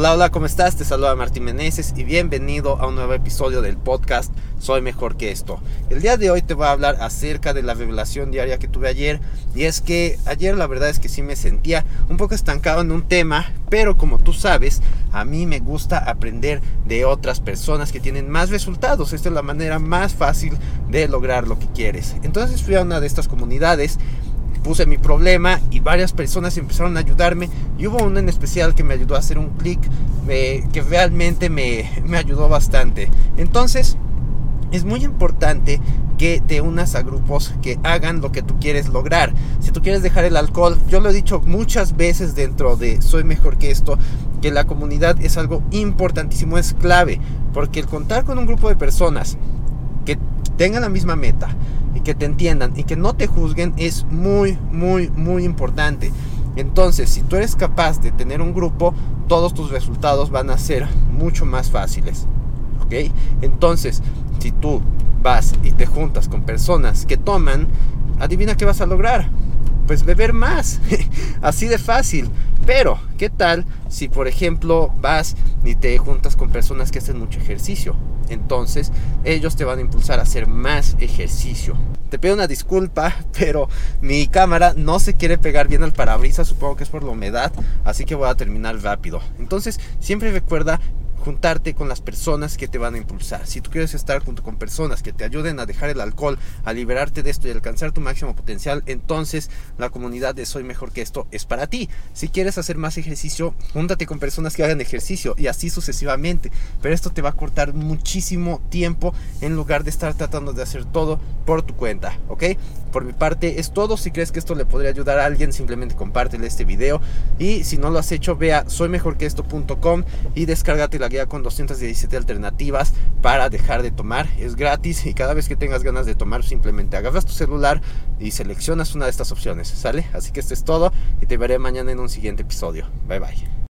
Hola, hola, ¿cómo estás? Te saluda Martín Meneses y bienvenido a un nuevo episodio del podcast Soy Mejor que esto. El día de hoy te voy a hablar acerca de la revelación diaria que tuve ayer y es que ayer la verdad es que sí me sentía un poco estancado en un tema, pero como tú sabes, a mí me gusta aprender de otras personas que tienen más resultados. Esta es la manera más fácil de lograr lo que quieres. Entonces fui a una de estas comunidades puse mi problema y varias personas empezaron a ayudarme y hubo uno en especial que me ayudó a hacer un clic que realmente me, me ayudó bastante. Entonces, es muy importante que te unas a grupos que hagan lo que tú quieres lograr. Si tú quieres dejar el alcohol, yo lo he dicho muchas veces dentro de Soy mejor que esto, que la comunidad es algo importantísimo, es clave, porque el contar con un grupo de personas que tengan la misma meta, y que te entiendan y que no te juzguen es muy, muy, muy importante. Entonces, si tú eres capaz de tener un grupo, todos tus resultados van a ser mucho más fáciles. ¿Ok? Entonces, si tú vas y te juntas con personas que toman, adivina qué vas a lograr. Pues beber más. Así de fácil. Pero, ¿qué tal si por ejemplo vas y te juntas con personas que hacen mucho ejercicio? Entonces, ellos te van a impulsar a hacer más ejercicio. Te pido una disculpa, pero mi cámara no se quiere pegar bien al parabrisas, supongo que es por la humedad, así que voy a terminar rápido. Entonces, siempre recuerda juntarte con las personas que te van a impulsar. Si tú quieres estar junto con personas que te ayuden a dejar el alcohol, a liberarte de esto y alcanzar tu máximo potencial, entonces la comunidad de Soy Mejor que esto es para ti. Si quieres hacer más ejercicio, júntate con personas que hagan ejercicio y así sucesivamente. Pero esto te va a cortar muchísimo tiempo en lugar de estar tratando de hacer todo por tu cuenta, ¿ok? Por mi parte es todo. Si crees que esto le podría ayudar a alguien, simplemente compártele este video. Y si no lo has hecho, vea soymejorqueesto.com y descárgate la con 217 alternativas para dejar de tomar. Es gratis y cada vez que tengas ganas de tomar, simplemente agarras tu celular y seleccionas una de estas opciones. ¿Sale? Así que esto es todo y te veré mañana en un siguiente episodio. Bye bye.